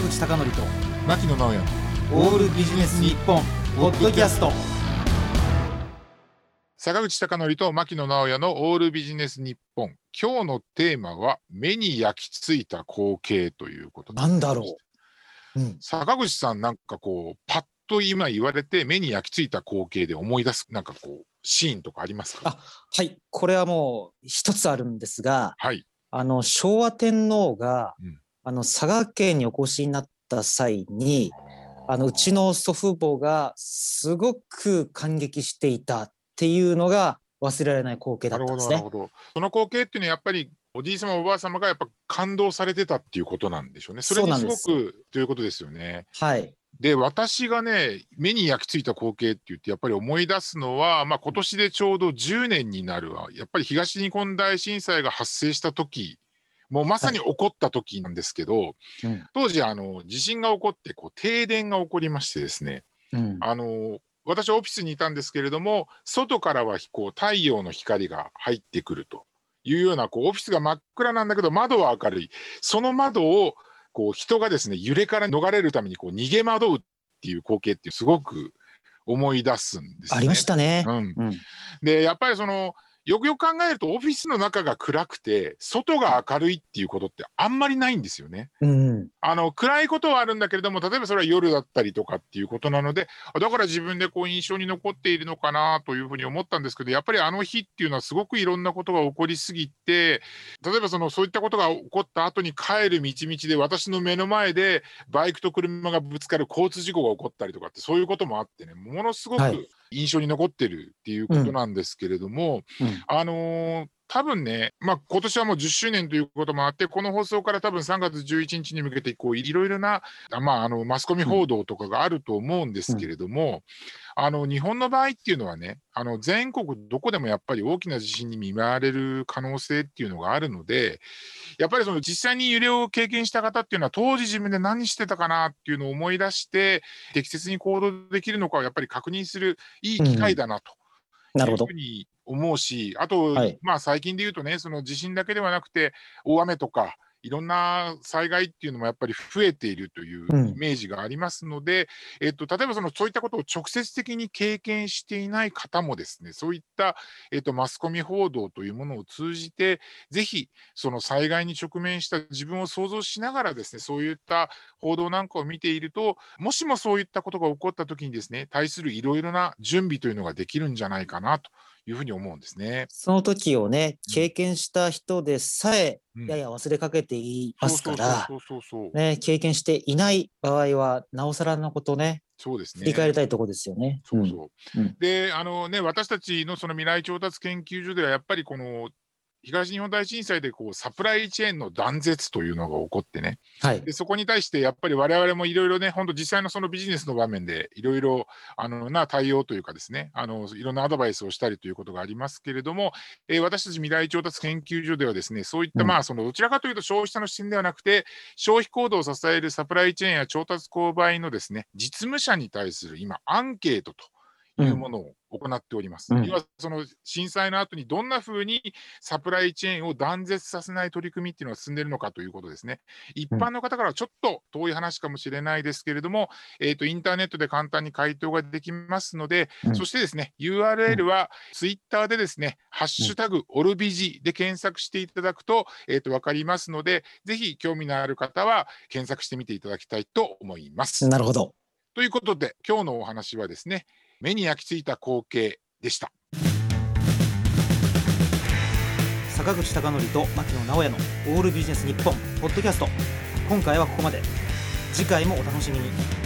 坂口孝則と牧野直哉。オールビジネス日本ポッドキャスト。坂口孝則と牧野直哉のオールビジネス日本。今日のテーマは目に焼き付いた光景ということでなんだろう、うん、坂口さんなんかこうパッと今言われて目に焼き付いた光景で思い出すなんかこうシーンとかありますか？あはい。これはもう一つあるんですがはい。あの昭和天皇が、うんあの佐賀県にお越しになった際にあのうちの祖父母がすごく感激していたっていうのが忘れられない光景だったんですね。ほどなるほど。その光景っていうのはやっぱりおじい様おばあ様がやっぱ感動されてたっていうことなんでしょうね。それにすごくということですよね。はい、で私がね目に焼き付いた光景って言ってやっぱり思い出すのは、まあ、今年でちょうど10年になるわ。やっぱり東日本大震災が発生した時もうまさに起こった時なんですけど、うん。当時あの地震が起こってこう停電が起こりましてですねうん。あの私オフィスにいたんですけれども外からはこう太陽の光が入ってくるというようなこうオフィスが真っ暗なんだけど窓は明るい。その窓をこう人がですね揺れから逃れるためにこう逃げ惑うっていう光景ってすごく思い出すんですね。ありましたね。うん、うん。でやっぱりそのよくよく考えるとオフィスの中が暗くて外が明るいっていうことってあんまりないんですよね。うんあの暗いことはあるんだけれども例えばそれは夜だったりとかっていうことなのでだから自分でこう印象に残っているのかなというふうに思ったんですけどやっぱりあの日っていうのはすごくいろんなことが起こりすぎて例えばそのそういったことが起こった後に帰る道々で私の目の前でバイクと車がぶつかる交通事故が起こったりとかってそういうこともあってねものすごはいく印象に残ってるっていうことなんですけれども、うん。あのー多分ね、まあ、今年はもう10周年ということもあって、この放送から多分3月11日に向けてこういろいろな、まあ、あのマスコミ報道とかがあると思うんですけれども、あの日本の場合っていうのはね、あの全国どこでもやっぱり大きな地震に見舞われる可能性っていうのがあるので、やっぱりその実際に揺れを経験した方っていうのは、当時自分で何してたかなっていうのを思い出して、適切に行動できるのかをやっぱり確認するいい機会だなと。なるほどいうふう。に思うし、あと、はい。まあ最近で言うとね、その地震だけではなくて、大雨とか、いろんな災害っていうのもやっぱり増えているといううん。イメージがありますので、えっと、例えばそのそういったことを直接的に経験していない方もですね、そういった、えっと、マスコミ報道というものを通じて、ぜひその災害に直面した自分を想像しながらですね、そういった報道なんかを見ていると、もしもそういったことが起こった時にですね、対するいろいろな準備というのができるんじゃないかなというふうに思うんですね。その時をねうん経験した人でさえうんやや忘れかけていますから、ね、経験していない場合はなおさらのことねそうですね。振り返りたいところですよね。そうそう。うんで、あのね、私たちのその未来調達研究所では、やっぱりこの東日本大震災でこうサプライチェーンの断絶というのが起こってね、はい。でそこに対してやっぱり我々もいろいろね、本当、実際のそのビジネスの場面でいろいろあのな対応というかですねあの、いろんなアドバイスをしたりということがありますけれども、えー私たち未来調達研究所ではですね、そういった、うん。まあ、そのどちらかというと消費者の視点ではなくて、消費行動を支えるサプライチェーンや調達購買のですね、実務者に対する今、アンケートというものを行っております。うん要はその震災の後にどんなふうにサプライチェーンを断絶させない取り組みっていうのが進んでいるのかということですね。一般の方からはちょっと遠い話かもしれないですけれども、えー、とインターネットで簡単に回答ができますので、うんそしてですね、URL はツイッターでですね、ハッシュタグオルビジで検索していただくと,、えー、と分かりますので、ぜひ興味のある方は検索してみていただきたいと思います。なるほど。ということで、今日のお話はですね、目に焼き付いた光景でした。坂口孝則と牧野直哉のオールビジネス日本ポッドキャスト。今回はここまで。次回もお楽しみに。